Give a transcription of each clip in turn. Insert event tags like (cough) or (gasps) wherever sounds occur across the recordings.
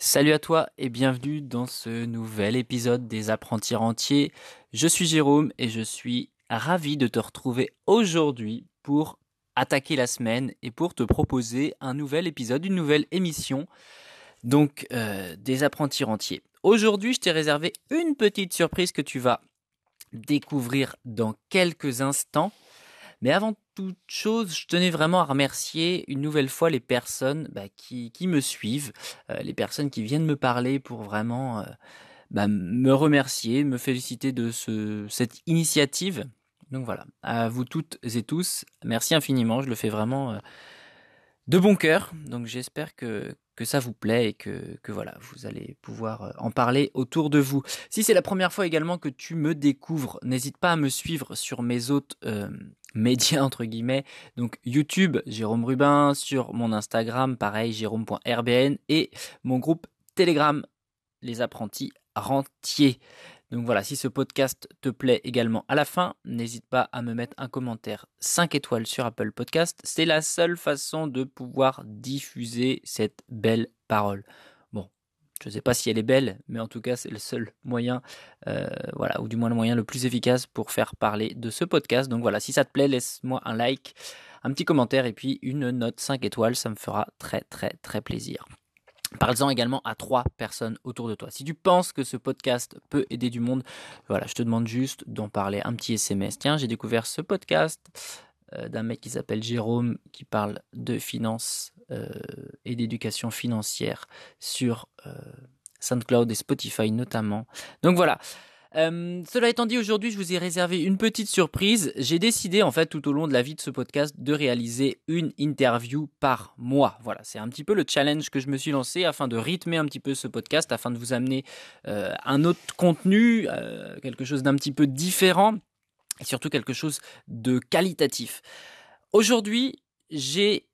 Salut à toi et bienvenue dans ce nouvel épisode des apprentis rentiers. Je suis Jérôme et je suis ravi de te retrouver aujourd'hui pour attaquer la semaine et pour te proposer un nouvel épisode, une nouvelle émission donc euh, des apprentis rentiers. Aujourd'hui, je t'ai réservé une petite surprise que tu vas découvrir dans quelques instants. Mais avant toute chose, je tenais vraiment à remercier une nouvelle fois les personnes bah, qui, me suivent, euh, les personnes qui viennent me parler pour vraiment euh, bah, me remercier, me féliciter de ce, cette initiative. Donc voilà, à vous toutes et tous, merci infiniment, je le fais vraiment euh, de bon cœur. Donc j'espère que, que ça vous plaît et que, voilà, vous allez pouvoir en parler autour de vous. Si c'est la première fois également que tu me découvres, n'hésite pas à me suivre sur mes autres (laughs) médias entre guillemets. Donc YouTube, Jérôme Rubin, sur mon Instagram, pareil, jérôme.rbn et mon groupe Telegram, les apprentis rentiers. Donc voilà, si ce podcast te plaît également à la fin, n'hésite pas à me mettre un commentaire 5 étoiles sur Apple Podcast. C'est la seule façon de pouvoir diffuser cette belle parole. Je ne sais pas si elle est belle, mais en tout cas, c'est le seul moyen, euh, voilà, ou du moins le moyen le plus efficace pour faire parler de ce podcast. Donc voilà, si ça te plaît, laisse-moi un like, un petit commentaire et puis une note 5 étoiles. Ça me fera très, très, très plaisir. Parle-en également à trois personnes autour de toi. Si tu penses que ce podcast peut aider du monde, voilà, je te demande juste d'en parler un petit SMS. Tiens, j'ai découvert ce podcast euh, d'un mec qui s'appelle Jérôme qui parle de finances euh, et d'éducation financière sur euh, SoundCloud et Spotify notamment. Donc voilà. Cela étant dit, aujourd'hui, je vous ai réservé une petite surprise. J'ai décidé, en fait, tout au long de la vie de ce podcast, de réaliser une interview par mois. Voilà, c'est un petit peu le challenge que je me suis lancé afin de rythmer un petit peu ce podcast, afin de vous amener un autre contenu, quelque chose d'un petit peu différent et surtout quelque chose de qualitatif. Aujourd'hui, j'ai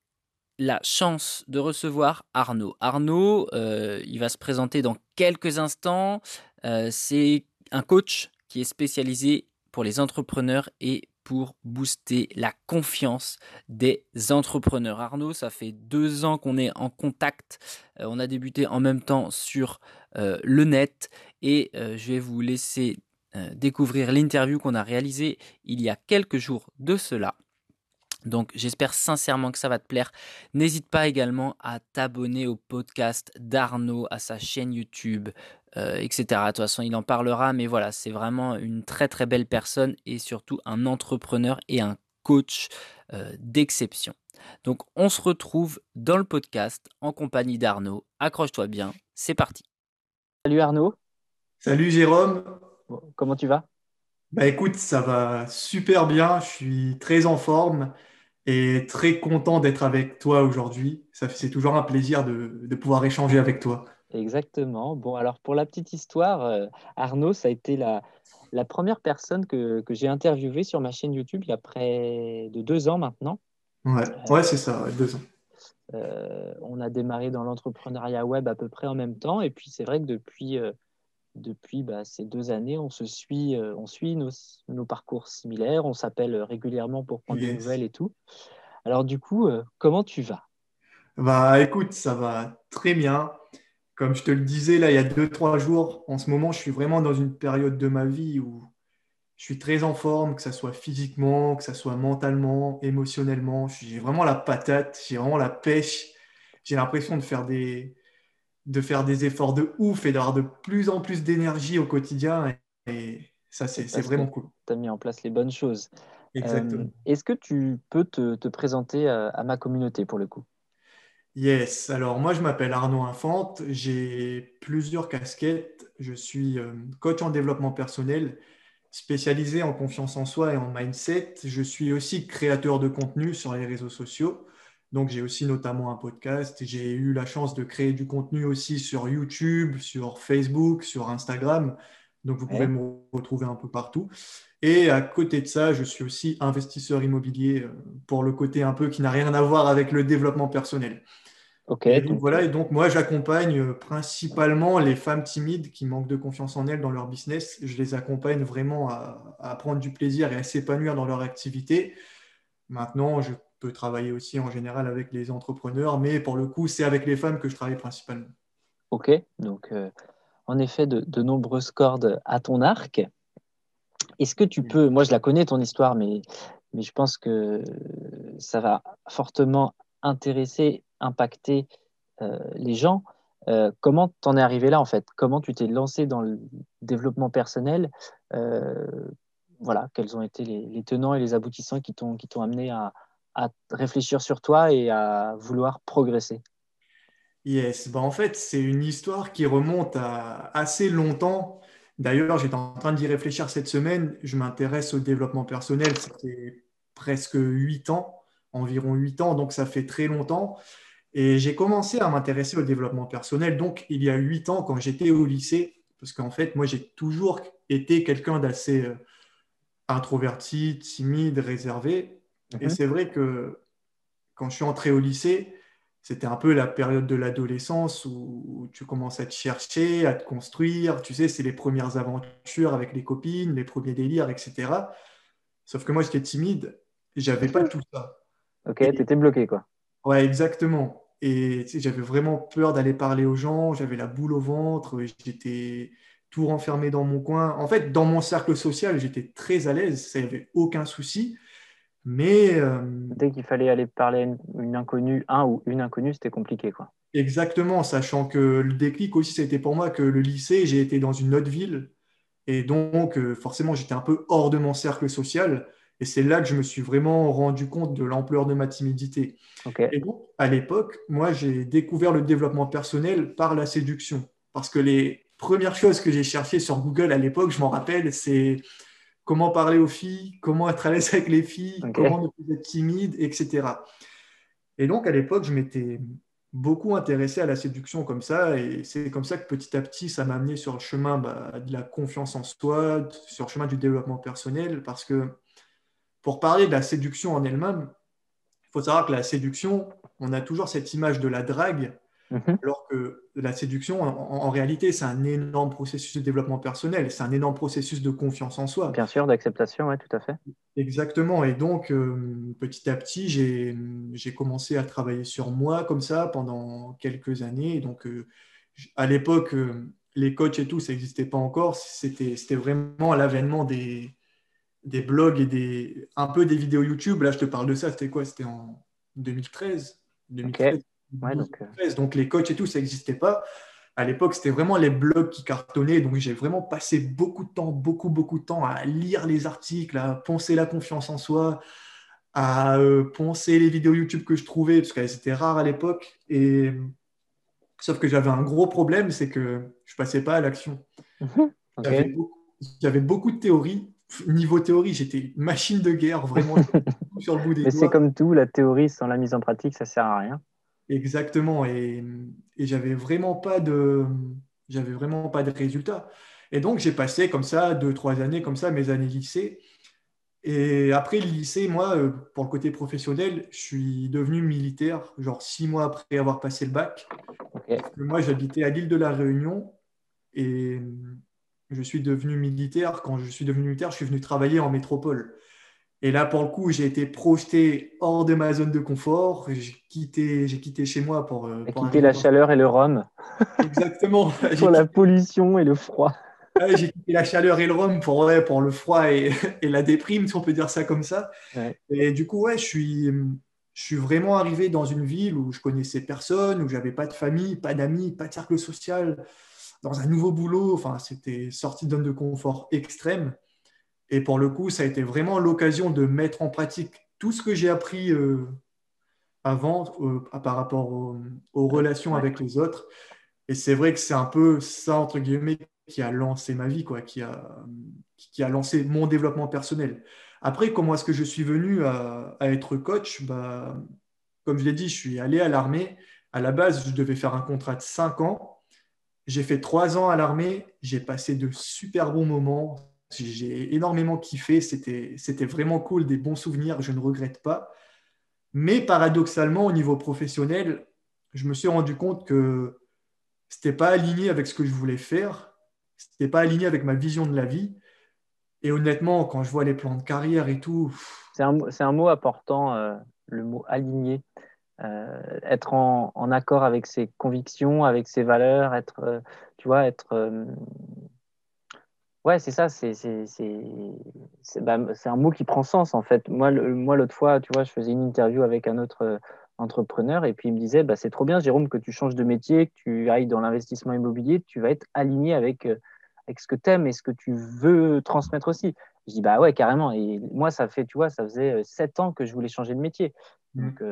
la chance de recevoir Arnaud. Arnaud, euh, il va se présenter dans quelques instants. Euh, c'est un coach qui est spécialisé pour les entrepreneurs et pour booster la confiance des entrepreneurs. Arnaud, ça fait deux ans qu'on est en contact. Euh, on a débuté en même temps sur le net et je vais vous laisser euh, découvrir l'interview qu'on a réalisée il y a quelques jours de cela. Donc j'espère sincèrement que ça va te plaire. N'hésite pas également à t'abonner au podcast d'Arnaud, à sa chaîne YouTube, euh, etc. De toute façon, il en parlera, mais voilà, c'est vraiment une très très belle personne et surtout un entrepreneur et un coach euh, d'exception. Donc on se retrouve dans le podcast en compagnie d'Arnaud. Accroche-toi bien, c'est parti. Salut Arnaud. Salut Jérôme. Comment tu vas? Bah écoute, ça va super bien. Je suis très en forme et très content d'être avec toi aujourd'hui. C'est toujours un plaisir de, pouvoir échanger avec toi. Exactement. Bon, alors pour la petite histoire, euh, Arnaud, ça a été la, la première personne que, que j'ai interviewée sur ma chaîne YouTube il y a près de deux ans maintenant. Ouais, ouais c'est ça, deux ans. Euh, on a démarré dans l'entrepreneuriat web à peu près en même temps. Et puis c'est vrai que depuis, euh, depuis bah, ces deux années, on se suit, euh, on suit nos, nos, parcours similaires, on s'appelle régulièrement pour prendre des nouvelles et tout. Alors du coup, euh, comment tu vas? Bah écoute, ça va très bien. Comme je te le disais là il y a deux trois jours, en ce moment, je suis vraiment dans une période de ma vie où je suis très en forme, que ce soit physiquement, que ce soit mentalement, émotionnellement. J'ai vraiment la patate, j'ai vraiment la pêche. J'ai l'impression de faire des, de faire des efforts de ouf et d'avoir de plus en plus d'énergie au quotidien. Et, ça, c'est vraiment cool. Tu as mis en place les bonnes choses. Exactement. Euh, est-ce que tu peux te, présenter à, ma communauté pour le coup? Yes, alors moi je m'appelle Arnaud Infante, j'ai plusieurs casquettes, je suis euh, coach en développement personnel spécialisé en confiance en soi et en mindset, je suis aussi créateur de contenu sur les réseaux sociaux, donc, j'ai aussi notamment un podcast. J'ai eu la chance de créer du contenu aussi sur YouTube, sur Facebook, sur Instagram. Donc, vous pouvez me retrouver un peu partout. Et à côté de ça, je suis aussi investisseur immobilier euh, pour le côté un peu qui n'a rien à voir avec le développement personnel. Ok. donc, voilà, et donc moi, j'accompagne euh, principalement les femmes timides qui manquent de confiance en elles dans leur business. Je les accompagne vraiment à, à prendre du plaisir et à s'épanouir dans leur activité. Maintenant, je travailler aussi en général avec les entrepreneurs, mais pour le coup, c'est avec les femmes que je travaille principalement. Ok, donc en effet, de, nombreuses cordes à ton arc. Est-ce que tu peux, moi je la connais ton histoire, mais, mais je pense que ça va fortement intéresser, impacter les gens. Euh, comment t'en es arrivé là en fait? Comment tu t'es lancé dans le développement personnel? Euh, Voilà, quels ont été les, tenants et les aboutissants qui t'ont amené à, réfléchir sur toi et à vouloir progresser Yes, bah en fait c'est une histoire qui remonte à assez longtemps. D'ailleurs, j'étais en train d'y réfléchir cette semaine. Je m'intéresse au développement personnel. C'était presque 8 ans, environ 8 ans, donc ça fait très longtemps. Et j'ai commencé à m'intéresser au développement personnel, donc il y a huit ans, quand j'étais au lycée, parce qu'en fait, moi, j'ai toujours été quelqu'un d'assez euh, introverti, timide, réservé. Et mhm. c'est vrai que quand je suis entré au lycée, c'était un peu la période de l'adolescence où tu commences à te chercher, à te construire. Tu sais, c'est les premières aventures avec les copines, les premiers délires, etc. Sauf que moi, j'étais timide, j'avais pas tout ça. Ok, tu étais bloqué, quoi. Ouais, exactement. Et j'avais vraiment peur d'aller parler aux gens, j'avais la boule au ventre, j'étais tout renfermé dans mon coin. En fait, dans mon cercle social, j'étais très à l'aise, ça n'y avait aucun souci. Mais. Euh, Dès qu'il fallait aller parler à une, inconnue, un ou une inconnue, c'était compliqué. quoi. Exactement, sachant que le déclic aussi, été pour moi que le lycée, j'ai été dans une autre ville. Et donc, euh, forcément, j'étais un peu hors de mon cercle social. Et c'est là que je me suis vraiment rendu compte de l'ampleur de ma timidité. Et donc, à l'époque, moi, j'ai découvert le développement personnel par la séduction. Parce que les premières choses que j'ai cherchées sur Google à l'époque, je m'en rappelle, c'est comment parler aux filles, comment être à l'aise avec les filles, comment ne plus être timide, etc. Et donc, à l'époque, je m'étais beaucoup intéressé à la séduction comme ça. Et c'est comme ça que petit à petit, ça m'a amené sur le chemin bah, de la confiance en soi, sur le chemin du développement personnel. Parce que pour parler de la séduction en elle-même, il faut savoir que la séduction, on a toujours cette image de la drague, mhm. alors que la séduction, en, réalité, c'est un énorme processus de développement personnel, c'est un énorme processus de confiance en soi. Bien sûr, d'acceptation, oui, tout à fait. Exactement. Et donc, euh, petit à petit, j'ai commencé à travailler sur moi comme ça pendant quelques années. donc, euh, à l'époque, euh, les coachs et tout, ça n'existait pas encore. C'était vraiment à l'avènement des des blogs et des, un peu des vidéos YouTube. Là, je te parle de ça, c'était quoi? C'était en 2013, 2013, euh. donc, les coachs et tout, ça n'existait pas. À l'époque, c'était vraiment les blogs qui cartonnaient. Donc, j'ai vraiment passé beaucoup de temps, beaucoup, beaucoup de temps à lire les articles, à penser la confiance en soi, à euh, penser les vidéos YouTube que je trouvais, parce qu'elles étaient rares à l'époque. Et sauf que j'avais un gros problème, c'est que je passais pas à l'action. Mhm. J'avais beaucoup de théories, niveau théorie, j'étais machine de guerre, vraiment sur le bout des (laughs) Mais c'est comme tout, la théorie sans la mise en pratique, ça sert à rien. Exactement, et, et j'avais vraiment pas de, j'avais vraiment pas de résultats. Et donc j'ai passé comme ça deux trois années comme ça mes années lycée. Et après le lycée, moi, euh, pour le côté professionnel, je suis devenu militaire, genre six mois après avoir passé le bac. Moi, j'habitais à l'île de la Réunion et je suis devenu militaire. Quand je suis devenu militaire, je suis venu travailler en métropole. Et là, pour le coup, j'ai été projeté hors de ma zone de confort. J'ai quitté, j'ai quitté chez moi pour. Euh, pour quitté la chaleur et le rhum. Exactement. (laughs) pour la pollution et le froid. j'ai quitté la chaleur et le rhum pour, pour le froid et, (laughs) et, la déprime, si on peut dire ça comme ça. Et du coup, ouais, je suis, je suis vraiment arrivé dans une ville où je connaissais personne, où j'avais pas de famille, pas d'amis, pas de cercle social dans un nouveau boulot. Enfin, c'était sorti de zone de confort extrême. Et pour le coup, ça a été vraiment l'occasion de mettre en pratique tout ce que j'ai appris euh, avant euh, par rapport aux, relations avec les autres. Et c'est vrai que c'est un peu ça, entre guillemets, qui a lancé ma vie, quoi, qui, a, qui a lancé mon développement personnel. Après, comment est-ce que je suis venu à, à être coach? Bah, Comme je l'ai dit, je suis allé à l'armée. À la base, je devais faire un contrat de 5 ans. J'ai fait trois ans à l'armée, j'ai passé de super bons moments, j'ai énormément kiffé, c'était vraiment cool, des bons souvenirs, je ne regrette pas. Mais paradoxalement, au niveau professionnel, je me suis rendu compte que ce n'était pas aligné avec ce que je voulais faire, ce n'était pas aligné avec ma vision de la vie. Et honnêtement, quand je vois les plans de carrière et tout. C'est un, un, mot important, euh, le mot aligné. être en, accord avec ses convictions, avec ses valeurs, être, tu vois, être Ouais, c'est ça, c'est bah, un mot qui prend sens en fait. Moi, moi l'autre fois, tu vois, je faisais une interview avec un autre euh, entrepreneur et puis il me disait bah, c'est trop bien, Jérôme, que tu changes de métier, que tu ailles dans l'investissement immobilier, tu vas être aligné avec, euh, avec ce que tu aimes et ce que tu veux transmettre aussi. Je dis bah ouais, carrément. Et moi, ça fait, tu vois, ça faisait euh, sept ans que je voulais changer de métier. Mmh. Donc,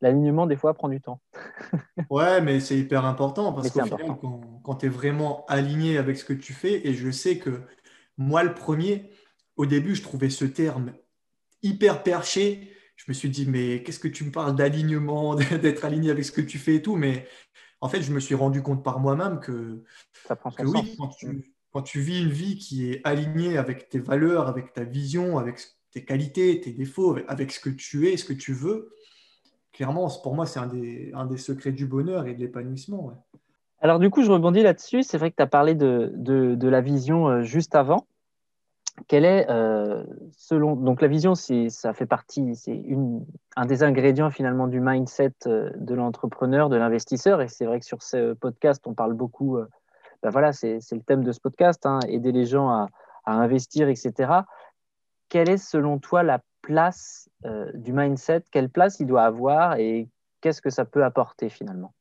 l'alignement, des fois, prend du temps. (laughs) ouais, mais c'est hyper important parce qu'au final, quand, tu es vraiment aligné avec ce que tu fais, et je sais que moi, le premier, au début, je trouvais ce terme hyper perché. Je me suis dit, mais qu'est-ce que tu me parles d'alignement, (laughs) d'être aligné avec ce que tu fais et tout? Mais en fait, je me suis rendu compte par moi-même que, Ça prend que oui, quand tu, quand tu vis une vie qui est alignée avec tes valeurs, avec ta vision, avec tes qualités, tes défauts, avec ce que tu es, ce que tu veux, clairement, pour moi, c'est un des, secrets du bonheur et de l'épanouissement. Alors, du coup, je rebondis là-dessus. C'est vrai que tu as parlé de, la vision euh, juste avant. Quelle est, euh, selon. Donc, la vision, ça fait partie, c'est un des ingrédients finalement du mindset euh, de l'entrepreneur, de l'investisseur. Et c'est vrai que sur ce podcast, on parle beaucoup. ben voilà, c'est le thème de ce podcast, hein, aider les gens à investir, etc. Quelle est, selon toi, la place euh, du mindset, quelle place il doit avoir et qu'est-ce que ça peut apporter finalement?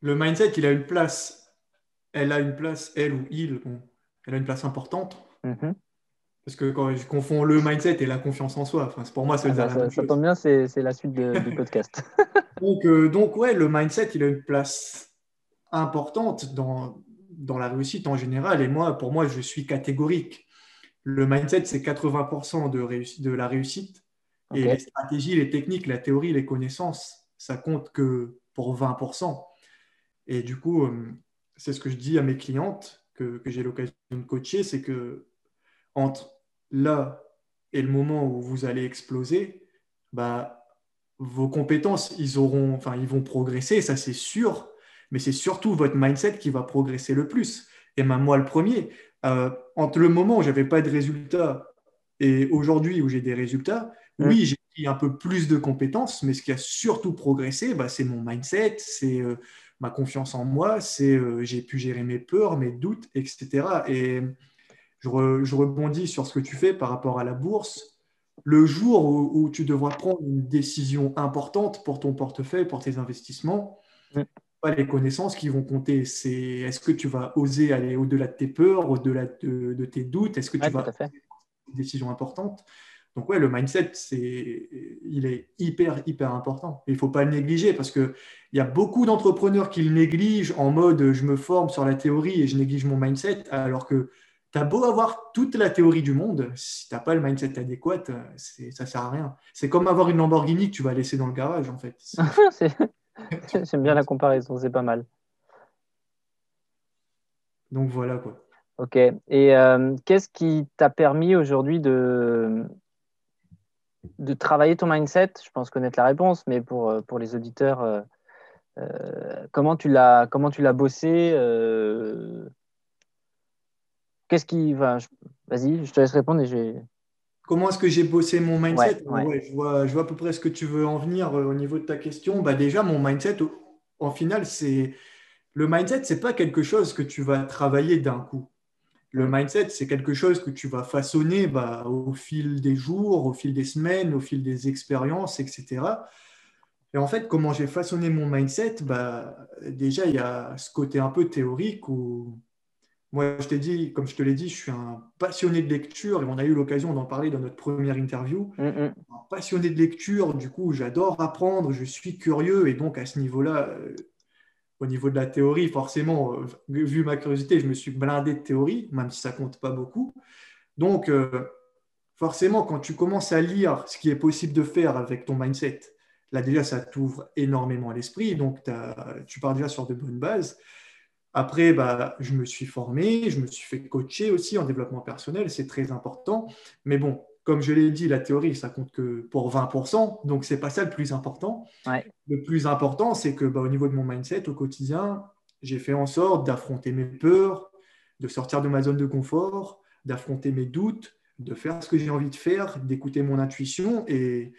Le mindset, il a une place. Elle a une place, elle ou il, elle a une place importante. Mm-hmm. Parce que quand je confonds le mindset et la confiance en soi, enfin, pour moi, c'est ah, ça, ça, tombe bien, c'est la suite du podcast. (laughs) donc, euh, donc, ouais, le mindset, il a une place importante dans, dans la réussite en général. Et moi, pour moi, je suis catégorique le mindset, c'est 80% de, de la réussite. Et les stratégies, les techniques, la théorie, les connaissances, ça compte que pour 20%. Et du coup, euh, c'est ce que je dis à mes clientes que, j'ai l'occasion de coacher, c'est que entre là et le moment où vous allez exploser, bah, vos compétences, ils, auront, enfin, ils vont progresser, ça c'est sûr, mais c'est surtout votre mindset qui va progresser le plus. Et même moi, le premier, euh, entre le moment où j'avais pas de résultats et aujourd'hui où j'ai des résultats, oui, j'ai pris un peu plus de compétences, mais ce qui a surtout progressé, bah, c'est mon mindset, c'est euh, ma confiance en moi, c'est euh, j'ai pu gérer mes peurs, mes doutes, etc. Et je, rebondis sur ce que tu fais par rapport à la bourse. Le jour où, tu devras prendre une décision importante pour ton portefeuille, pour tes investissements, les connaissances qui vont compter. C'est est-ce que tu vas oser aller au-delà de tes peurs, au-delà de, tes doutes? Est-ce que tu vas faire des décisions importantes? Donc ouais, le mindset, c'est, il est hyper, hyper important. il ne faut pas le négliger parce qu'il y a beaucoup d'entrepreneurs qui le négligent en mode je me forme sur la théorie et je néglige mon mindset, alors que tu as beau avoir toute la théorie du monde, si tu n'as pas le mindset adéquat, ça ne sert à rien. C'est comme avoir une Lamborghini que tu vas laisser dans le garage, en fait. (laughs) (laughs) J'aime bien la comparaison, c'est pas mal. Donc voilà quoi. Ok. Et euh, qu'est-ce qui t'a permis aujourd'hui de, de travailler ton mindset? Je pense connaître la réponse, mais pour, euh, pour les auditeurs, euh, comment tu l'as comment tu l'as bossé Qu'est-ce qui va Vas-y, je te laisse répondre et je vais. Comment est-ce que j'ai bossé mon mindset je, vois, je, vois, à peu près ce que tu veux en venir euh, au niveau de ta question. Bah, déjà, mon mindset, en final, c'est le mindset, c'est pas quelque chose que tu vas travailler d'un coup. Le mindset, c'est quelque chose que tu vas façonner bah, au fil des jours, au fil des semaines, au fil des expériences, etc. Et en fait, comment j'ai façonné mon mindset bah, Déjà, il y a ce côté un peu théorique où moi, je t'ai dit, comme je te l'ai dit, je suis un passionné de lecture et on a eu l'occasion d'en parler dans notre première interview. Mm, mm. Un passionné de lecture, du coup, j'adore apprendre, je suis curieux et donc à ce niveau-là, euh, au niveau de la théorie, forcément, euh, vu ma curiosité, je me suis blindé de théorie, même si ça compte pas beaucoup. Donc, euh, forcément, quand tu commences à lire ce qui est possible de faire avec ton mindset, là déjà, ça t'ouvre énormément l'esprit, donc tu pars déjà sur de bonnes bases. Après, bah, je me suis formé, je me suis fait coacher aussi en développement personnel, c'est très important. Mais bon, comme je l'ai dit, la théorie, ça compte que pour 20%, donc ce n'est pas ça le plus important. Le plus important, c'est que bah, au niveau de mon mindset au quotidien, j'ai fait en sorte d'affronter mes peurs, de sortir de ma zone de confort, d'affronter mes doutes, de faire ce que j'ai envie de faire, d'écouter mon intuition. Et,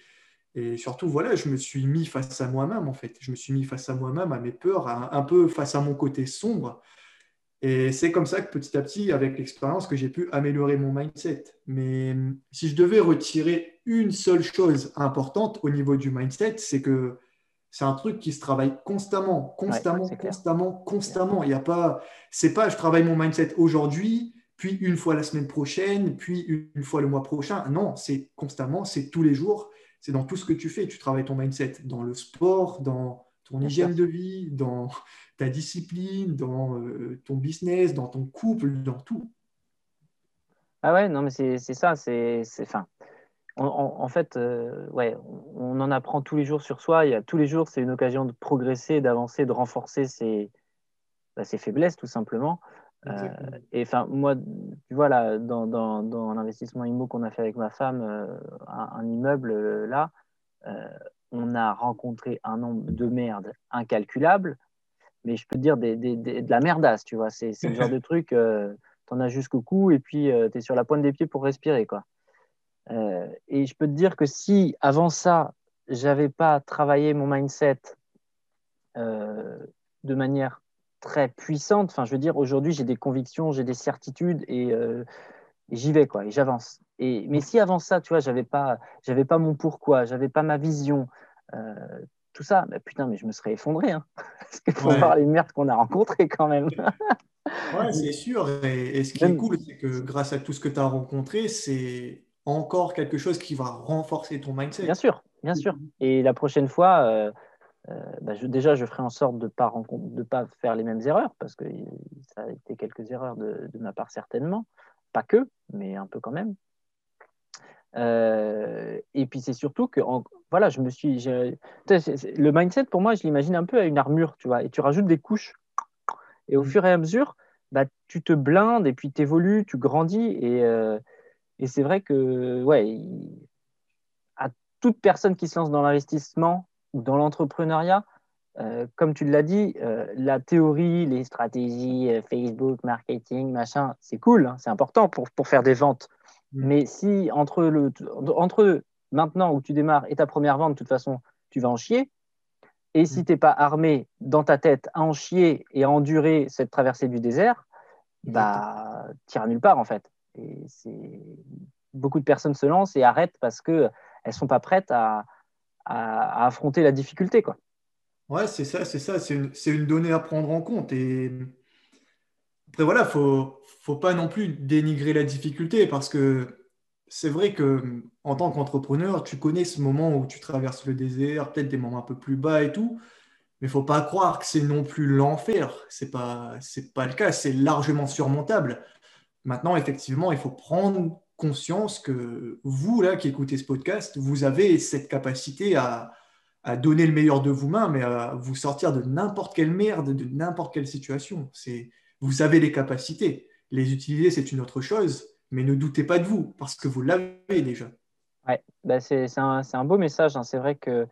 Et surtout, voilà, je me suis mis face à moi-même, en fait. Je me suis mis face à moi-même, à mes peurs, un peu face à mon côté sombre. Et c'est comme ça que petit à petit, avec l'expérience, que j'ai pu améliorer mon mindset. Mais hum, si je devais retirer une seule chose importante au niveau du mindset, c'est que c'est un truc qui se travaille constamment, constamment, constamment, constamment. Il y a pas, c'est pas je travaille mon mindset aujourd'hui, puis une fois la semaine prochaine, puis une fois le mois prochain. Non, c'est constamment, c'est tous les jours, c'est dans tout ce que tu fais. Tu travailles ton mindset dans le sport, dans ton hygiène de vie, dans ta discipline, dans euh, ton business, dans ton couple, dans tout. Ah ouais, non, mais c'est ça, c'est fin en, fait, euh, ouais, on en apprend tous les jours sur soi. Il y a, tous les jours, c'est une occasion de progresser, d'avancer, de renforcer ses, bah, ses, faiblesses, tout simplement. Euh, et enfin, moi, tu vois, là, dans, dans, dans l'investissement IMO qu'on a fait avec ma femme, euh, un, immeuble là, on a rencontré un nombre de merdes incalculable, mais je peux te dire des, des, de la merdasse, tu vois. C'est le genre de (laughs) truc, tu en as jusqu'au cou et puis tu es sur la pointe des pieds pour respirer, quoi. Euh, et je peux te dire que si avant ça, j'avais pas travaillé mon mindset euh, de manière très puissante, enfin, je veux dire, aujourd'hui, j'ai des convictions, j'ai des certitudes et, euh, j'y vais, quoi, et j'avance. Et, mais si avant ça, tu vois, j'avais pas, j'avais pas mon pourquoi, j'avais pas ma vision, tout ça, bah, putain, mais je me serais effondré. Hein, (laughs) parce qu'il faut voir les merdes qu'on a rencontrées quand même. (laughs) ouais, c'est sûr. Et, et ce qui est cool, c'est que grâce à tout ce que tu as rencontré, c'est encore quelque chose qui va renforcer ton mindset. Bien sûr, bien sûr. Et la prochaine fois, euh, euh, bah, déjà, je ferai en sorte de ne pas, pas faire les mêmes erreurs, parce que ça a été quelques erreurs de, ma part certainement. Pas que, mais un peu quand même. Euh, et puis c'est surtout que voilà, je me suis. Le mindset, pour moi, je l'imagine un peu à une armure, tu vois, et tu rajoutes des couches. Et au mm. fur et à mesure, bah, tu te blindes et puis tu évolues, tu grandis. Et, et c'est vrai que, ouais, à toute personne qui se lance dans l'investissement ou dans l'entrepreneuriat, euh, comme tu l'as dit, euh, la théorie, les stratégies, euh, Facebook, marketing, machin, c'est cool, hein, c'est important pour, pour, faire des ventes. Mm. Mais si entre, le, entre maintenant où tu démarres et ta première vente, de toute façon, tu vas en chier, et si mm. tu n'es pas armé dans ta tête à en chier et à endurer cette traversée du désert, bah, tu n'iras nulle part en fait. Et beaucoup de personnes se lancent et arrêtent parce qu'elles ne sont pas prêtes à, à, affronter la difficulté. Quoi. Ouais, c'est ça, c'est ça, c'est une, une, donnée à prendre en compte. Et après, voilà, il faut, faut pas non plus dénigrer la difficulté parce que c'est vrai que en tant qu'entrepreneur, tu connais ce moment où tu traverses le désert, peut-être des moments un peu plus bas et tout, mais faut pas croire que c'est non plus l'enfer. C'est pas, c'est pas le cas. C'est largement surmontable. Maintenant, effectivement, il faut prendre conscience que vous, là, qui écoutez ce podcast, vous avez cette capacité à, donner le meilleur de vous-même et à vous sortir de n'importe quelle merde, de n'importe quelle situation. C'est, vous avez les capacités. Les utiliser, c'est une autre chose, mais ne doutez pas de vous, parce que vous l'avez déjà. Ouais, bah c'est, un, un, beau message. Hein. C'est vrai que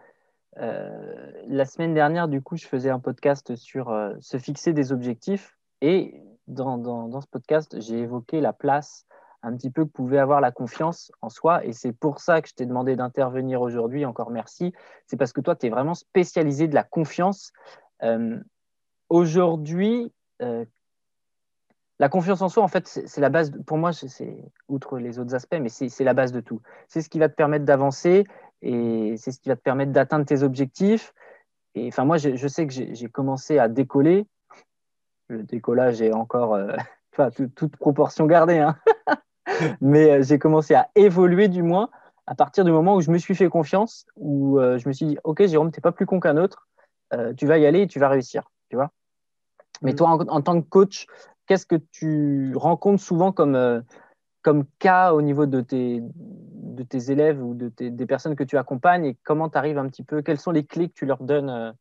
euh, la semaine dernière, du coup, je faisais un podcast sur euh, se fixer des objectifs et dans, dans, ce podcast, j'ai évoqué la place un petit peu que pouvait avoir la confiance en soi. Et c'est pour ça que je t'ai demandé d'intervenir aujourd'hui. Encore merci. C'est parce que toi, tu es vraiment spécialisé de la confiance. Euh, aujourd'hui, euh, la confiance en soi, en fait, c'est la base, pour moi, c'est outre les autres aspects, mais c'est la base de tout. C'est ce qui va te permettre d'avancer et c'est ce qui va te permettre d'atteindre tes objectifs. Et enfin, moi, je, sais que j'ai commencé à décoller le décollage est encore, euh, (laughs) toute, proportion gardée, hein. (laughs) (laughs) mais euh, j'ai commencé à évoluer du moins à partir du moment où je me suis fait confiance, où euh, je me suis dit, ok Jérôme, tu n'es pas plus con qu'un autre, tu vas y aller et tu vas réussir, tu vois. Mais mm. toi, en, tant que coach, qu'est-ce que tu rencontres souvent comme, comme cas au niveau de tes, de tes élèves ou de des personnes que tu accompagnes et comment tu arrives un petit peu, quelles sont les clés que tu leur donnes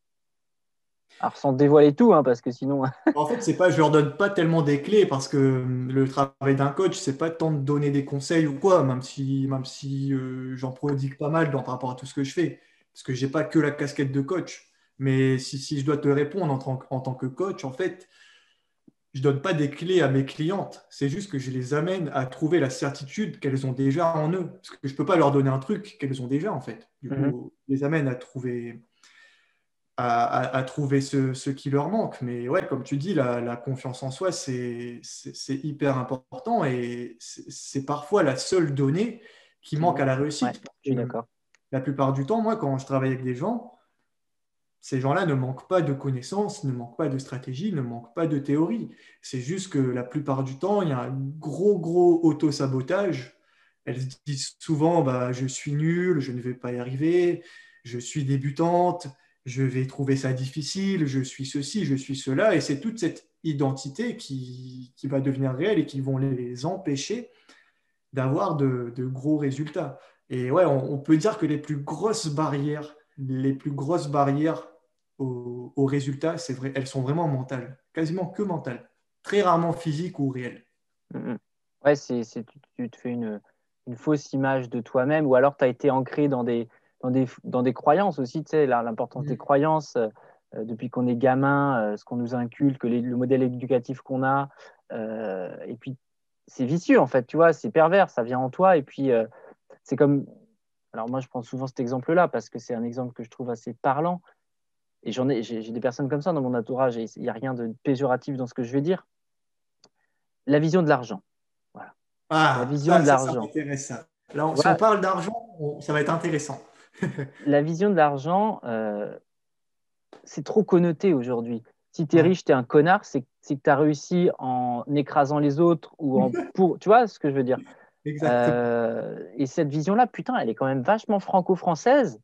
alors sans dévoiler tout, hein, parce que sinon. (laughs) en fait, c'est pas, je leur donne pas tellement des clés parce que hum, le travail d'un coach, c'est pas tant de donner des conseils ou quoi, même si, même si euh, j'en prodigue pas mal dans, par rapport à tout ce que je fais, parce que j'ai pas que la casquette de coach. Mais si, si je dois te répondre en, en, tant que coach, en fait, je ne donne pas des clés à mes clientes. C'est juste que je les amène à trouver la certitude qu'elles ont déjà en eux. Parce que je ne peux pas leur donner un truc qu'elles ont déjà, en fait. Du coup, Mhm. je les amène à trouver, à, à- à trouver ce, ce qui leur manque. Mais ouais, comme tu dis, la, la confiance en soi, c'est hyper important et c'est parfois la seule donnée qui manque à la réussite. Ouais, je suis d'accord. La plupart du temps, moi, quand je travaille avec des gens, ces gens-là ne manquent pas de connaissances, ne manquent pas de stratégie, ne manquent pas de théorie. C'est juste que la plupart du temps, il y a un gros, gros auto-sabotage. Elles se disent souvent, bah, je suis nulle, je ne vais pas y arriver, je suis débutante, je vais trouver ça difficile, je suis ceci, je suis cela. Et c'est toute cette identité qui, qui va devenir réelle et qui vont les empêcher d'avoir de, de gros résultats. Et ouais, on, peut dire que les plus grosses barrières, les plus grosses barrières aux, aux résultats, c'est vrai, elles sont vraiment mentales, quasiment que mentales, très rarement physiques ou réelles. Mhm. Ouais, c'est, c'est- tu, tu te fais une, une fausse image de toi-même ou alors tu as été ancré dans des, dans des, dans des croyances aussi, tu sais, l'importance des croyances euh, euh, depuis qu'on est gamin, euh, ce qu'on nous inculque, les- le modèle éducatif qu'on a. euh, et puis, c'est vicieux en fait, tu vois, c'est pervers, ça vient en toi. Et puis, c'est comme. Alors, moi, je prends souvent cet exemple-là parce que c'est un exemple que je trouve assez parlant. Et j'en ai, j'ai, des personnes comme ça dans mon entourage et il n'y a rien de péjoratif dans ce que je vais dire. La vision de l'argent. Ah, La vision de l'argent. Là, on- si Ouais. on parle d'argent, ça va être intéressant. (laughs) La vision de l'argent, euh, c'est trop connoté aujourd'hui. Si tu es riche, tu es un connard, c'est que tu as réussi en écrasant les autres ou en (laughs) pour. Tu vois ce que je veux dire? Exactement. Euh, Et cette vision-là, putain, elle est quand même vachement franco-française.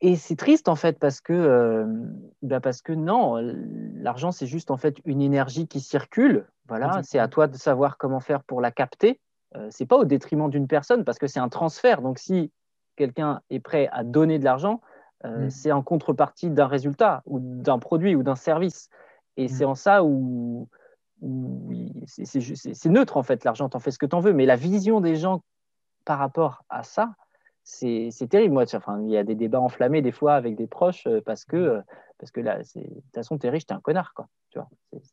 Et c'est triste en fait parce que, euh, bah parce que non, l'argent c'est juste en fait une énergie qui circule. Voilà, c'est à toi de savoir comment faire pour la capter. Euh, c'est pas au détriment d'une personne parce que c'est un transfert. Donc si quelqu'un est prêt à donner de l'argent, euh, Mm. c'est en contrepartie d'un résultat ou d'un produit ou d'un service. Et Mm. c'est en ça où, c'est- neutre en fait. L'argent, t'en fais ce que t'en veux. Mais la vision des gens par rapport à ça, c'est terrible. Moi, enfin, il y a des débats enflammés des fois avec des proches euh, parce que, euh, parce que là, de toute façon, t'es riche, t'es un connard, quoi. Tu vois,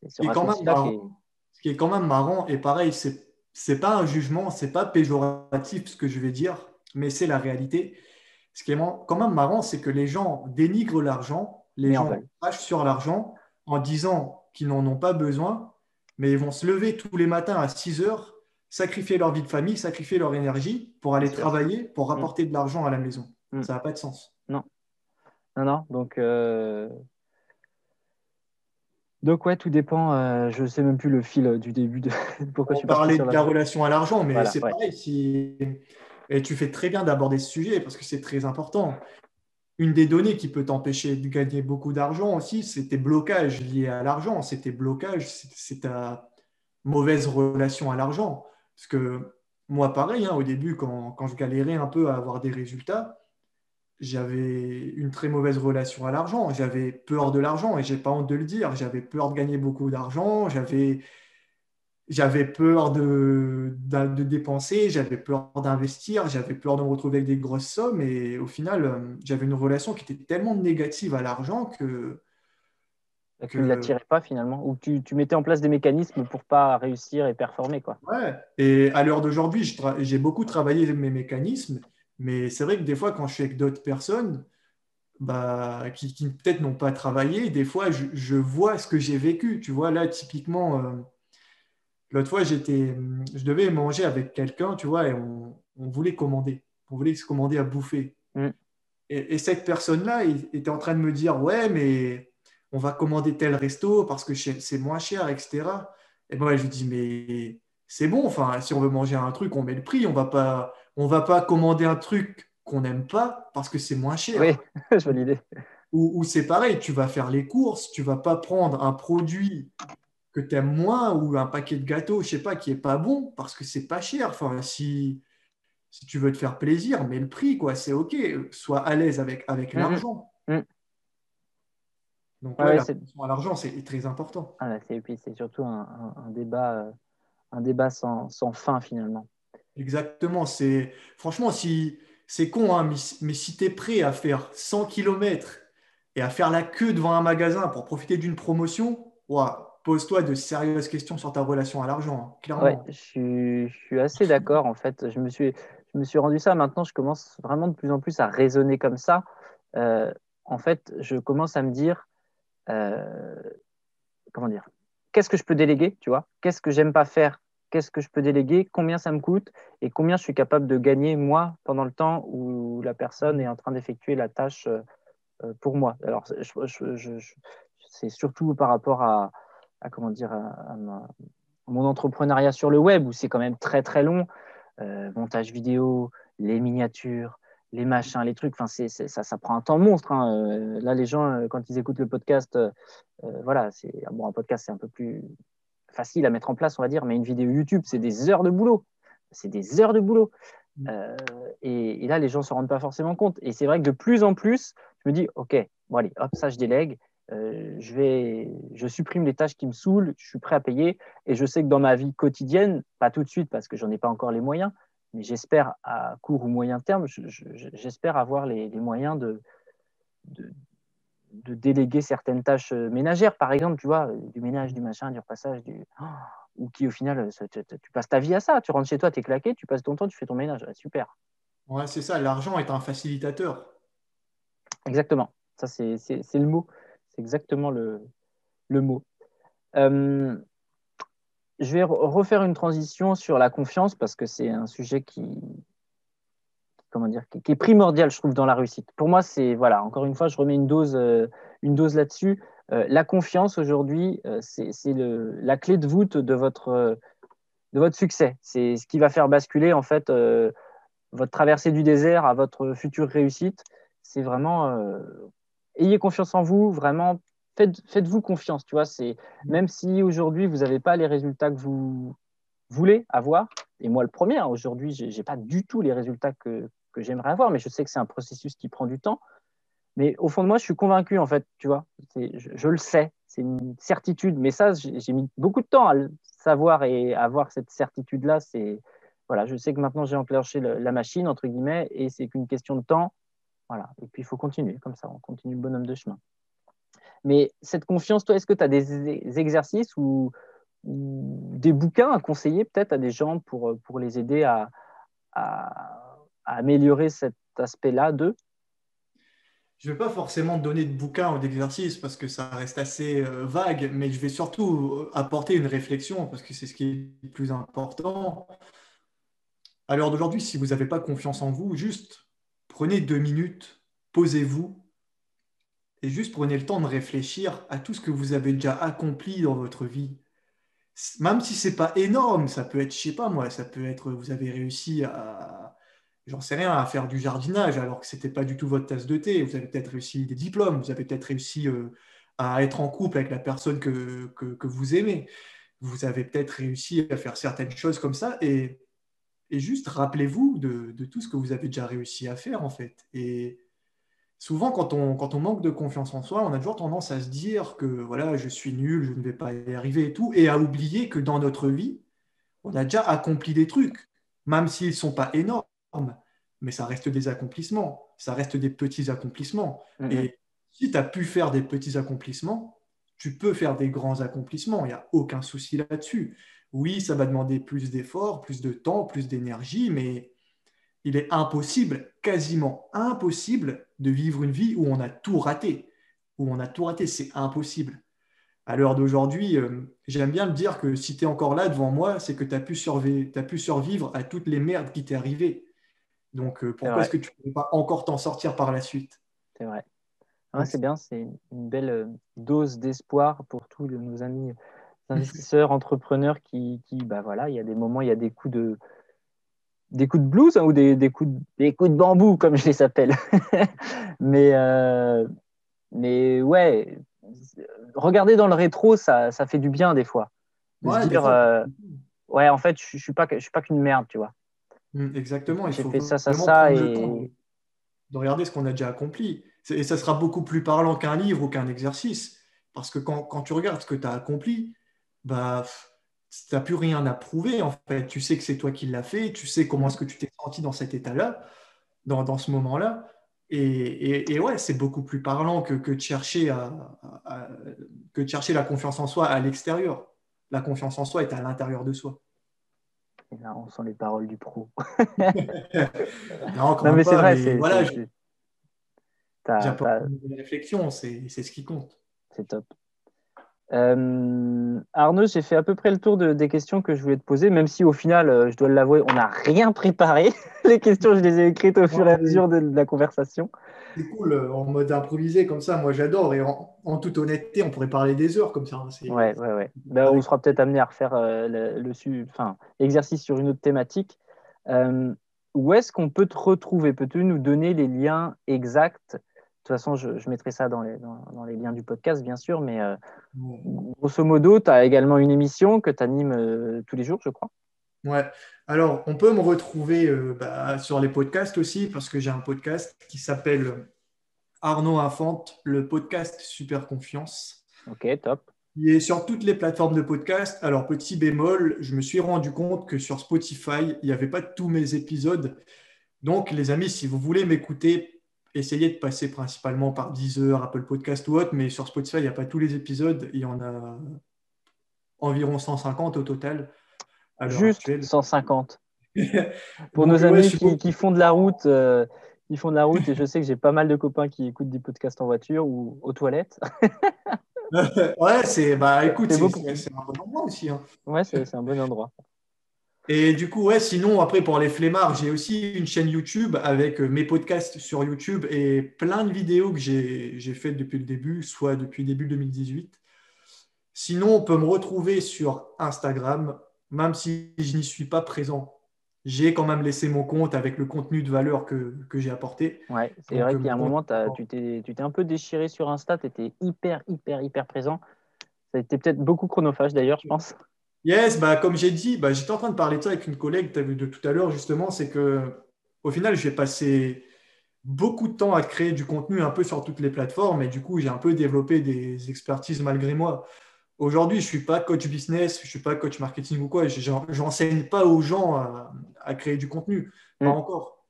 ce quand même qui est- marrant. Ce qui est quand même marrant, et pareil, c'est pas un jugement, c'est pas péjoratif ce que je vais dire, mais c'est la réalité. Ce qui est quand même marrant, c'est que les gens dénigrent l'argent, les Mais en gens crachent sur l'argent en disant qu'ils n'en ont pas besoin, mais ils vont se lever tous les matins à 6 heures, sacrifier leur vie de famille, sacrifier leur énergie pour aller travailler, pour rapporter de l'argent à la maison. Mm. Ça n'a pas de sens. Non, non. Donc, euh, donc ouais, tout dépend. euh, je sais même plus le fil du début de (laughs) pourquoi On parlait sur de la. la relation à l'argent, mais Voilà, c'est ouais. pareil. Si... Et tu fais très bien d'aborder ce sujet parce que c'est très important. Une des données qui peut t'empêcher de gagner beaucoup d'argent aussi, c'est tes blocages liés à l'argent. C'est tes blocages, c'est ta mauvaise relation à l'argent. Parce que moi, pareil, hein, au début, quand, quand je galérais un peu à avoir des résultats, j'avais une très mauvaise relation à l'argent. J'avais peur de l'argent et j'ai pas honte de le dire. J'avais peur de gagner beaucoup d'argent. J'avais j'avais peur de, de, de dépenser, j'avais peur d'investir, j'avais peur de me retrouver avec des grosses sommes. Et au final, euh, j'avais une relation qui était tellement négative à l'argent que Tu que- ne l'attirais pas finalement, ou tu, tu mettais en place des mécanismes pour pas réussir et performer, quoi. Ouais. Et à l'heure d'aujourd'hui, j'ai beaucoup travaillé mes mécanismes, mais c'est vrai que des fois, quand je suis avec d'autres personnes bah, qui, qui peut-être n'ont pas travaillé, des fois, je, je vois ce que j'ai vécu. Tu vois, là, typiquement, euh, l'autre fois, j'étais, je devais manger avec quelqu'un, tu vois, et on, on voulait commander. On voulait se commander à bouffer. Mm. Et, et cette personne-là, il était en train de me dire, ouais, mais on va commander tel resto parce que c'est moins cher, etc. Et moi, je lui dis, mais c'est bon, enfin, si on veut manger un truc, on met le prix. On va pas, on va pas commander un truc qu'on n'aime pas parce que c'est moins cher. Oui, (laughs) jolie idée. Ou, ou c'est pareil, tu vas faire les courses, tu vas pas prendre un produit que tu aimes moins ou un paquet de gâteaux, je sais pas, qui est pas bon parce que c'est pas cher. Enfin, si, si tu veux te faire plaisir, mets le prix, quoi, c'est OK. Sois à l'aise avec, avec Mhm. l'argent. Mhm. Donc, ouais, ouais, à l'argent, c'est très important. Ah, et puis c'est surtout un, un- un débat, euh, un débat sans, sans fin finalement. Exactement. C'est franchement si c'est con, hein, mais, mais si tu es prêt à faire 100 km et à faire la queue devant un magasin pour profiter d'une promotion, ouah, pose-toi de sérieuses questions sur ta relation à l'argent, hein, clairement. Ouais, je suis, je suis assez d'accord. En fait, je me suis, je me suis rendu ça. Maintenant, je commence vraiment de plus en plus à raisonner comme ça. Euh, en fait, je commence à me dire, euh, comment dire, qu'est-ce que je peux déléguer, tu vois? Qu'est-ce que j'aime pas faire? Qu'est-ce que je peux déléguer? Combien ça me coûte? Et combien je suis capable de gagner moi pendant le temps où la personne est en train d'effectuer la tâche euh, pour moi? Alors, c'est surtout par rapport à, comment dire, à, mon entrepreneuriat sur le web où c'est quand même très très long. Euh, montage vidéo, les miniatures, les machins, les trucs. Enfin, c'est, ça, ça prend un temps monstre. Hein. Euh, là, les gens, euh, quand ils écoutent le podcast, voilà, c'est bon, un podcast, c'est un peu plus facile à mettre en place, on va dire, mais une vidéo YouTube, c'est des heures de boulot. C'est des heures de boulot. Mmh. et, là, les gens ne se rendent pas forcément compte. Et c'est vrai que de plus en plus, je me dis, OK, bon, allez, hop, ça, je délègue. Euh, je, vais, je supprime les tâches qui me saoulent, je suis prêt à payer et je sais que dans ma vie quotidienne, pas tout de suite parce que j'en ai pas encore les moyens, mais j'espère à court ou moyen terme, j'espère avoir les, moyens de, de, déléguer certaines tâches euh, ménagères, par exemple, tu vois, du ménage, du machin, du repassage, du... (gasps) ou qui au final, tu, passes ta vie à ça, tu rentres chez toi, tu es claqué, tu passes ton temps, tu fais ton ménage, super. Ouais, c'est ça, l'argent est un facilitateur. Exactement, ça c'est le mot. C'est exactement le, mot. Euh, je vais refaire une transition sur la confiance parce que c'est un sujet qui, comment dire, qui, est primordial, je trouve, dans la réussite. Pour moi, c'est, voilà, encore une fois, je remets une dose, euh, une dose là-dessus. Euh, la confiance, aujourd'hui, c'est la clé de voûte de votre, de votre succès. C'est ce qui va faire basculer, en fait, votre traversée du désert à votre future réussite. C'est vraiment ayez confiance en vous, vraiment, faites, vous confiance. Tu vois, c'est même si aujourd'hui vous n'avez pas les résultats que vous voulez avoir, et moi le premier, hein, aujourd'hui, je n'ai pas du tout les résultats que, j'aimerais avoir, mais je sais que c'est un processus qui prend du temps. Mais au fond de moi, je suis convaincu, en fait, tu vois, je, le sais, c'est une certitude. Mais ça, j'ai mis beaucoup de temps à le savoir et à avoir cette certitude-là. C'est voilà, je sais que maintenant j'ai enclenché la machine entre guillemets, et c'est qu'une question de temps. Voilà. Et puis, il faut continuer comme ça, on continue le bonhomme de chemin. Mais cette confiance, toi, est-ce que tu as des exercices ou, des bouquins à conseiller peut-être à des gens pour, pour les aider à, améliorer cet aspect-là d'eux? Je ne vais pas forcément donner de bouquins ou d'exercices parce que ça reste assez euh, vague, mais je vais surtout euh, apporter une réflexion parce que c'est ce qui est le plus important. À l'heure d'aujourd'hui, si vous n'avez pas confiance en vous, juste prenez deux minutes, posez-vous et juste prenez le temps de réfléchir à tout ce que vous avez déjà accompli dans votre vie. Même si c'est pas énorme, ça peut être, je sais pas moi, ça peut être, vous avez réussi à, j'en sais rien, à faire du jardinage alors que c'était pas du tout votre tasse de thé. Vous avez peut-être réussi des diplômes, vous avez peut-être réussi euh, à être en couple avec la personne que, que vous aimez. Vous avez peut-être réussi à faire certaines choses comme ça et et juste rappelez-vous de, tout ce que vous avez déjà réussi à faire, en fait. Et souvent, quand on, quand on manque de confiance en soi, on a toujours tendance à se dire que voilà, je suis nul, je ne vais pas y arriver et tout, et à oublier que dans notre vie, on a déjà accompli des trucs, même s'ils ne sont pas énormes, mais ça reste des accomplissements, ça reste des petits accomplissements. Mm-hmm. Et si tu as pu faire des petits accomplissements, tu peux faire des grands accomplissements, il n'y a aucun souci là-dessus. Oui, ça va demander plus d'efforts, plus de temps, plus d'énergie, mais il est impossible, quasiment impossible, de vivre une vie où on a tout raté. Où on a tout raté, c'est impossible. À l'heure d'aujourd'hui, euh, j'aime bien le dire que si tu es encore là devant moi, c'est que tu as, pu survivre à toutes les merdes qui t'est arrivées. Donc euh, pourquoi est-ce que tu ne peux pas encore t'en sortir par la suite? C'est vrai. c'est bien, c'est une belle euh, dose d'espoir pour tous nos amis investisseurs, entrepreneurs qui, qui, bah voilà, il y a des moments, il y a des coups de, des coups de blues hein, ou des, des, coups de, des coups de bambou, comme je les appelle. (laughs) mais, euh, mais ouais, regarder dans le rétro, ça, ça fait du bien des fois. ouais, dire, euh, ouais, en fait, je ne suis pas, je suis pas qu'une merde, tu vois. Mmh, exactement. J'ai fait ça, ça, ça. Et... De regarder ce qu'on a déjà accompli. Et ça sera beaucoup plus parlant qu'un livre ou qu'un exercice. Parce que quand, quand, tu regardes ce que tu as accompli, bah, tu n'as plus rien à prouver. En fait, tu sais que c'est toi qui l'as fait, tu sais comment est-ce que tu t'es senti dans cet état-là, dans, dans, ce moment-là. Et, ouais, c'est beaucoup plus parlant que, que de chercher à, que de chercher la confiance en soi à l'extérieur. La confiance en soi est à l'intérieur de soi. Et là, on sent les paroles du pro. (laughs) (laughs) non, mais c'est vrai. c'est, voilà, j'ai une réflexion, c'est ce qui compte. C'est top. Euh, Arnaud, j'ai fait à peu près le tour de, des questions que je voulais te poser, même si au final, euh, je dois l'avouer, on n'a rien préparé. (laughs) les questions, je les ai écrites au fur et à mesure de, la conversation. C'est cool, euh, en mode improvisé comme ça, moi j'adore. Et en, toute honnêteté, on pourrait parler des heures comme ça. Hein, ouais, ouais, ouais. Ben, on sera peut-être amené à refaire le, enfin, exercice sur une autre thématique. où est-ce qu'on peut te retrouver? Peux-tu nous donner les liens exacts de toute façon, je, mettrai ça dans les, dans, les, liens du podcast, bien sûr, mais euh, grosso modo, tu as également une émission que tu animes euh, tous les jours, je crois. Ouais, alors on peut me retrouver euh, bah, sur les podcasts aussi, parce que j'ai un podcast qui s'appelle Arnaud Infante, le podcast Super Confiance. Ok, top. Il est sur toutes les plateformes de podcast. Alors, petit bémol, je me suis rendu compte que sur Spotify, il n'y avait pas tous mes épisodes. Donc, les amis, si vous voulez m'écouter essayez de passer principalement par Deezer, Apple Podcast ou autre, mais sur Spotify, il n'y a pas tous les épisodes. Il y en a environ 150 au total. Juste 150. (laughs) Pour nos amis qui, font de la route, euh, qui font de la route, et je sais que j'ai pas mal de copains qui écoutent des podcasts en voiture ou aux toilettes. (laughs) ouais, c'est bah écoute, c'est un bon endroit aussi. Hein. Ouais, c'est un bon endroit. Et du coup, ouais, sinon, après, pour les flemmards, j'ai aussi une chaîne YouTube avec euh, mes podcasts sur YouTube et plein de vidéos que j'ai faites depuis le début, soit depuis début 2018. Sinon, on peut me retrouver sur Instagram, même si je n'y suis pas présent. J'ai quand même laissé mon compte avec le contenu de valeur que, que j'ai apporté. Ouais, c'est vrai qu'il y a un moment, tu t'es un peu déchiré sur Insta, tu étais hyper, hyper, hyper présent. Ça a été peut-être beaucoup chronophage d'ailleurs, je pense. Yes, bah, comme j'ai dit, bah, j'étais en train de parler de ça avec une collègue, tu as vu de tout à l'heure, justement, c'est que au final, j'ai passé beaucoup de temps à créer du contenu un peu sur toutes les plateformes et du coup, j'ai un peu développé des expertises malgré moi. Aujourd'hui, je ne suis pas coach business, je ne suis pas coach marketing ou quoi, je n'enseigne pas aux gens à, créer du contenu, pas mm. encore.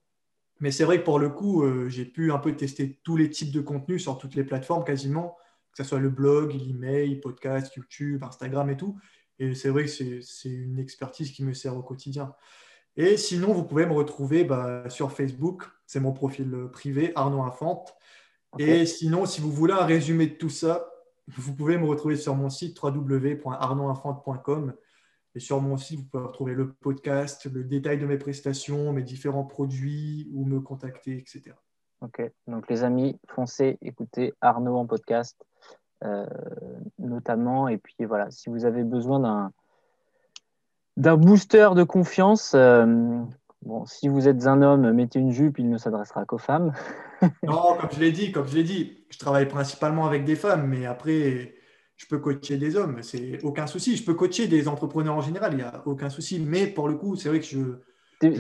Mais c'est vrai que pour le coup, euh, j'ai pu un peu tester tous les types de contenus sur toutes les plateformes quasiment, que ce soit le blog, l'email, podcast, YouTube, Instagram et tout. Et c'est vrai que c'est une expertise qui me sert au quotidien. Et sinon, vous pouvez me retrouver bah, sur Facebook. C'est mon profil privé, Arnaud Infante. Et sinon, si vous voulez un résumé de tout ça, vous pouvez me retrouver sur mon site www.arnaudinfante.com. Et sur mon site, vous pouvez retrouver le podcast, le détail de mes prestations, mes différents produits, ou me contacter, etc. Ok, donc les amis, foncez, écoutez Arnaud en podcast. Euh, notamment. Et puis voilà, si vous avez besoin d'un d'un booster de confiance, euh, bon, si vous êtes un homme, mettez une jupe, il ne s'adressera qu'aux femmes. (laughs) non, comme je l'ai dit, comme je l'ai dit, je travaille principalement avec des femmes, mais après, je peux coacher des hommes, c'est aucun souci. Je peux coacher des entrepreneurs en général, il n'y a aucun souci. Mais pour le coup, c'est vrai que je.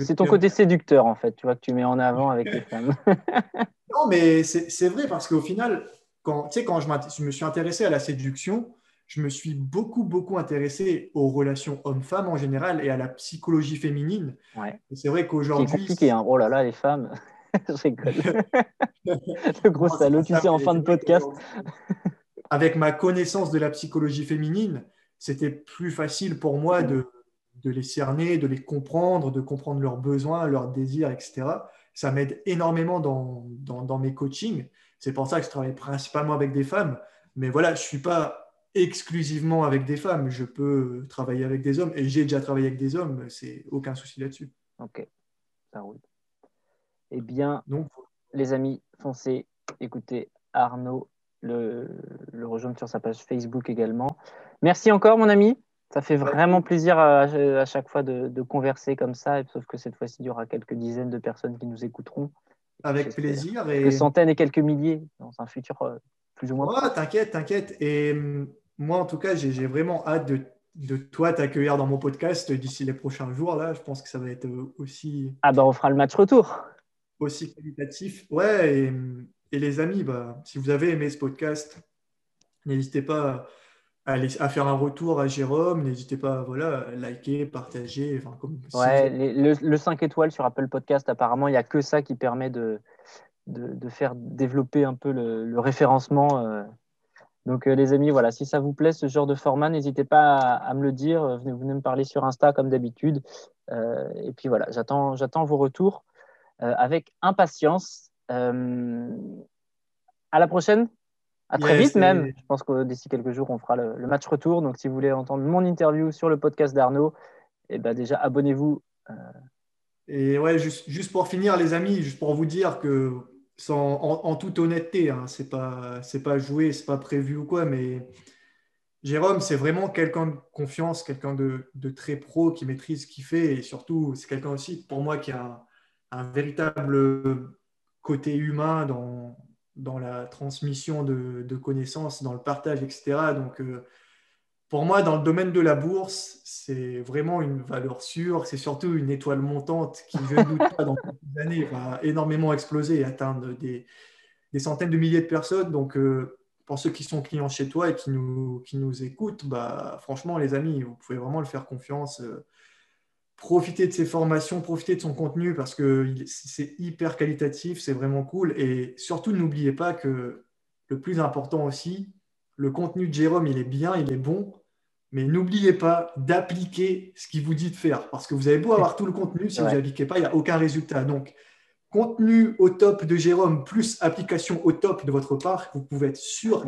C'est ton côté séducteur, en fait, tu vois, que tu mets en avant avec les femmes. (laughs) non, mais c'est vrai parce qu'au final, quand, tu sais, quand je, me suis intéressé à la séduction, je me suis beaucoup, beaucoup intéressé aux relations hommes-femmes en général et à la psychologie féminine. Ouais. C'est vrai qu'aujourd'hui. C'est compliqué, hein. oh là là, les femmes. (laughs) je rigole. (laughs) Le gros salaud, tu sais, en fin de podcast. Avec ma connaissance de la psychologie féminine, c'était plus facile pour moi de, de les cerner, de les comprendre, de comprendre leurs besoins, leurs désirs, etc. Ça m'aide énormément dans, dans, dans mes coachings. C'est pour ça que je travaille principalement avec des femmes. Mais voilà, je ne suis pas exclusivement avec des femmes. Je peux travailler avec des hommes et j'ai déjà travaillé avec des hommes. C'est aucun souci là-dessus. Ok, ça roule. Eh bien, Donc, les amis, foncez, écoutez Arnaud, le, le rejoindre sur sa page Facebook également. Merci encore, mon ami. Ça fait vraiment plaisir à, chaque fois de, de, converser comme ça, sauf que cette fois-ci, il y aura quelques dizaines de personnes qui nous écouteront. Avec plaisir. Et... Quelques centaines et quelques milliers dans un futur euh, plus ou moins. T'inquiète, t'inquiète. Et hum, moi, en tout cas, j'ai vraiment hâte de, de toi t'accueillir dans mon podcast d'ici les prochains jours. Là, je pense que ça va être euh, aussi. Ah, bah, on fera le match retour. Aussi qualitatif. Ouais, et, et les amis, bah, si vous avez aimé ce podcast, n'hésitez pas à, faire un retour à Jérôme. N'hésitez pas à voilà, liker, partager. Enfin, comme, ouais, le, le, 5 étoiles sur Apple Podcast, apparemment, il n'y a que ça qui permet de, de, faire développer un peu le, référencement. Donc, les amis, voilà, si ça vous plaît, ce genre de format, n'hésitez pas à, me le dire. Venez, venez, me parler sur Insta comme d'habitude. et puis voilà, j'attends vos retours avec impatience. à la prochaine. À très vite même. Je pense que d'ici quelques jours, on fera le, match retour. Donc, si vous voulez entendre mon interview sur le podcast d'Arnaud, eh ben déjà, abonnez-vous. Euh. Et ouais, juste, juste, pour finir, les amis, juste pour vous dire que, sans, en, toute honnêteté, hein, c'est pas, c'est pas joué, c'est pas prévu ou quoi, mais Jérôme, c'est vraiment quelqu'un de confiance, quelqu'un de, de, très pro qui maîtrise ce qu'il fait et surtout, c'est quelqu'un aussi, pour moi, qui a un véritable côté humain dans, dans la transmission de, connaissances, dans le partage, etc. Donc, euh, pour moi, dans le domaine de la bourse, c'est vraiment une valeur sûre. C'est surtout une étoile montante qui, je ne doute pas, dans quelques années, va énormément exploser et atteindre des, centaines de milliers de personnes. Donc, euh, pour ceux qui sont clients chez toi et qui nous, écoutent, bah, franchement, les amis, vous pouvez vraiment le faire confiance. Euh, profiter de ses formations, profiter de son contenu parce que c'est hyper qualitatif, c'est vraiment cool. Et surtout, n'oubliez pas que le plus important aussi, le contenu de Jérôme, il est bien, il est bon, mais n'oubliez pas d'appliquer ce qu'il vous dit de faire parce que vous avez beau avoir tout le contenu, si vous n'appliquez pas, il n'y a aucun résultat. Donc, contenu au top de Jérôme plus application au top de votre part, vous pouvez être sûr.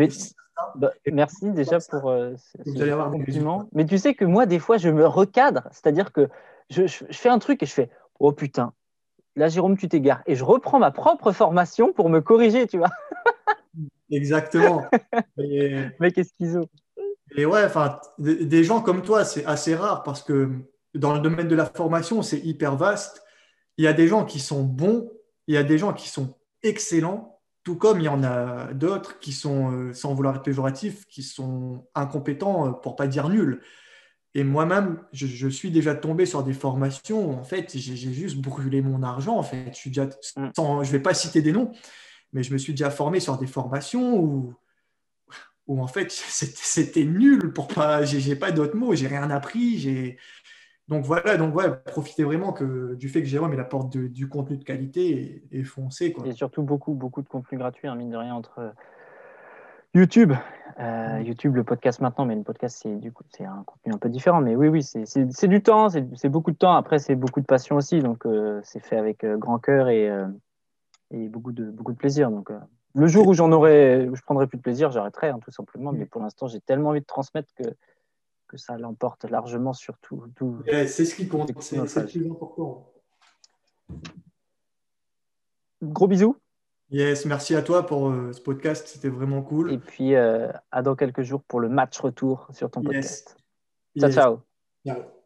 Bah, merci déjà pour euh, ce compliment. Mais tu sais que moi, des fois, je me recadre, c'est-à-dire que je, fais un truc et je fais Oh putain, là, Jérôme, tu t'égares. Et je reprends ma propre formation pour me corriger, tu vois. (laughs) Exactement. Mais qu'est-ce qu'ils ont Et ouais, enfin, des gens comme toi, c'est assez rare parce que dans le domaine de la formation, c'est hyper vaste. Il y a des gens qui sont bons, il y a des gens qui sont excellents, tout comme il y en a d'autres qui sont, euh, sans vouloir être péjoratif, qui sont incompétents, euh, pour pas dire nuls. Et moi-même, je, suis déjà tombé sur des formations où, en fait, j'ai juste brûlé mon argent. En fait, je suis déjà, mm. je vais pas citer des noms, mais je me suis déjà formé sur des formations où, où en fait, (laughs) c'était nul pour pas, j'ai pas d'autres mots, j'ai rien appris. J'ai donc voilà, donc ouais, profitez vraiment que, du fait que Jérôme il apporte du contenu de qualité et, et foncez. Quoi. Et surtout beaucoup, beaucoup de contenu gratuit, hein, mine de rien, entre YouTube, euh, YouTube, le podcast maintenant, mais le podcast, c'est du coup, c'est un contenu un peu différent. Mais oui, oui, c'est du temps, c'est beaucoup de temps. Après, c'est beaucoup de passion aussi. Donc, euh, c'est fait avec euh, grand cœur et, et, beaucoup, de, beaucoup de plaisir. Donc, le jour où j'en aurai, où je prendrai plus de plaisir, j'arrêterai, hein, tout simplement. Mais pour l'instant, j'ai tellement envie de transmettre que, que ça l'emporte largement sur tout. c'est ce qui compte, c'est le plus important. Gros bisous. Yes, merci à toi pour euh, ce podcast, c'était vraiment cool. Et puis, euh, à dans quelques jours pour le match retour sur ton podcast. Ciao, ciao. ciao.